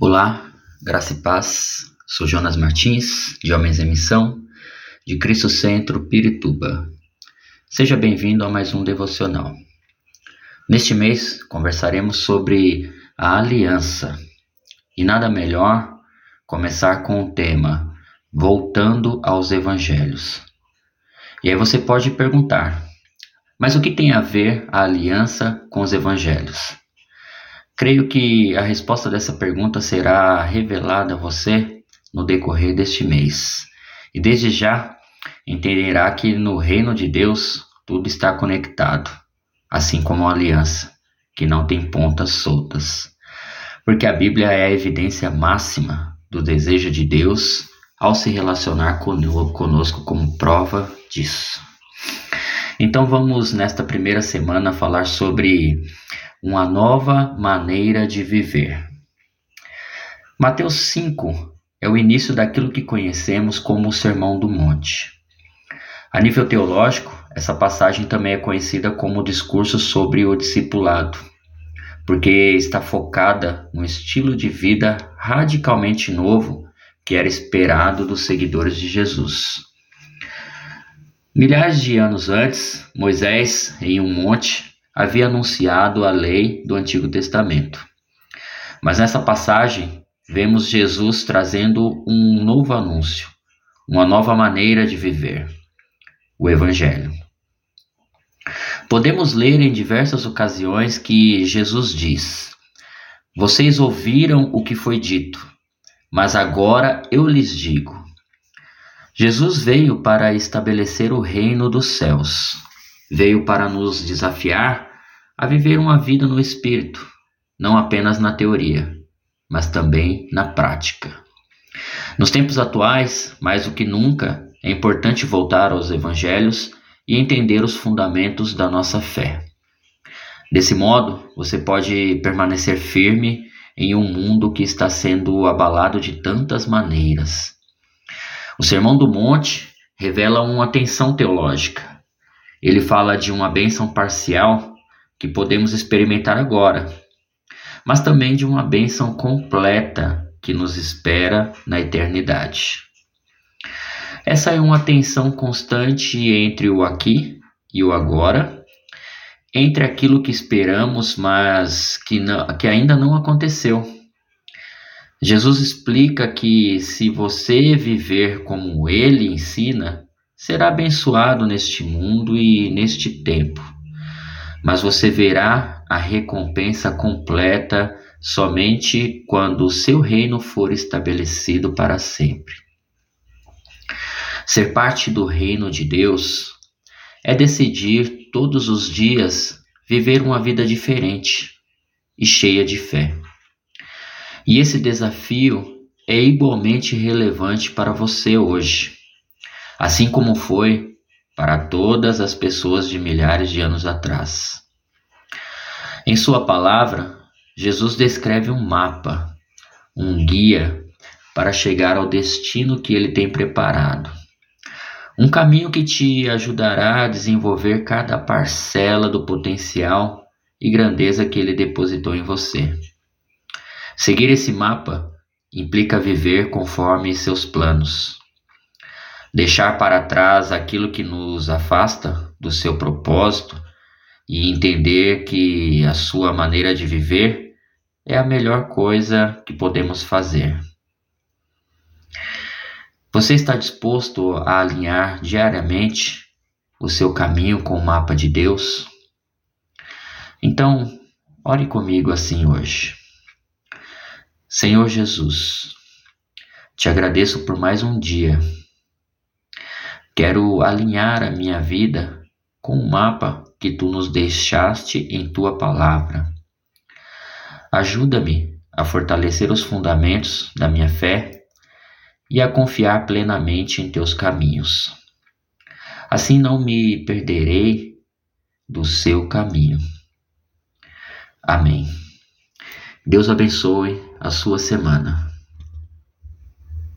Olá, graça e paz. Sou Jonas Martins, de Homens em Missão, de Cristo Centro, Pirituba. Seja bem-vindo a mais um devocional. Neste mês conversaremos sobre a aliança. E nada melhor começar com o tema Voltando aos Evangelhos. E aí você pode perguntar: mas o que tem a ver a aliança com os evangelhos? Creio que a resposta dessa pergunta será revelada a você no decorrer deste mês. E desde já entenderá que no reino de Deus tudo está conectado, assim como a aliança, que não tem pontas soltas. Porque a Bíblia é a evidência máxima do desejo de Deus ao se relacionar conosco como prova disso. Então vamos nesta primeira semana falar sobre uma nova maneira de viver. Mateus 5 é o início daquilo que conhecemos como o Sermão do Monte. A nível teológico, essa passagem também é conhecida como o discurso sobre o discipulado, porque está focada no estilo de vida radicalmente novo que era esperado dos seguidores de Jesus. Milhares de anos antes, Moisés, em um monte, havia anunciado a lei do Antigo Testamento. Mas nessa passagem, vemos Jesus trazendo um novo anúncio, uma nova maneira de viver o Evangelho. Podemos ler em diversas ocasiões que Jesus diz: Vocês ouviram o que foi dito, mas agora eu lhes digo. Jesus veio para estabelecer o reino dos céus, veio para nos desafiar a viver uma vida no espírito, não apenas na teoria, mas também na prática. Nos tempos atuais, mais do que nunca, é importante voltar aos evangelhos e entender os fundamentos da nossa fé. Desse modo, você pode permanecer firme em um mundo que está sendo abalado de tantas maneiras. O Sermão do Monte revela uma tensão teológica. Ele fala de uma bênção parcial que podemos experimentar agora, mas também de uma bênção completa que nos espera na eternidade. Essa é uma tensão constante entre o aqui e o agora, entre aquilo que esperamos, mas que, não, que ainda não aconteceu. Jesus explica que se você viver como ele ensina, será abençoado neste mundo e neste tempo mas você verá a recompensa completa somente quando o seu reino for estabelecido para sempre. Ser parte do reino de Deus é decidir todos os dias viver uma vida diferente e cheia de fé. E esse desafio é igualmente relevante para você hoje, assim como foi para todas as pessoas de milhares de anos atrás. Em Sua palavra, Jesus descreve um mapa, um guia para chegar ao destino que Ele tem preparado. Um caminho que te ajudará a desenvolver cada parcela do potencial e grandeza que Ele depositou em você. Seguir esse mapa implica viver conforme seus planos deixar para trás aquilo que nos afasta do seu propósito e entender que a sua maneira de viver é a melhor coisa que podemos fazer. Você está disposto a alinhar diariamente o seu caminho com o mapa de Deus? Então, ore comigo assim hoje. Senhor Jesus, te agradeço por mais um dia Quero alinhar a minha vida com o mapa que tu nos deixaste em tua palavra. Ajuda-me a fortalecer os fundamentos da minha fé e a confiar plenamente em teus caminhos. Assim não me perderei do seu caminho. Amém. Deus abençoe a sua semana.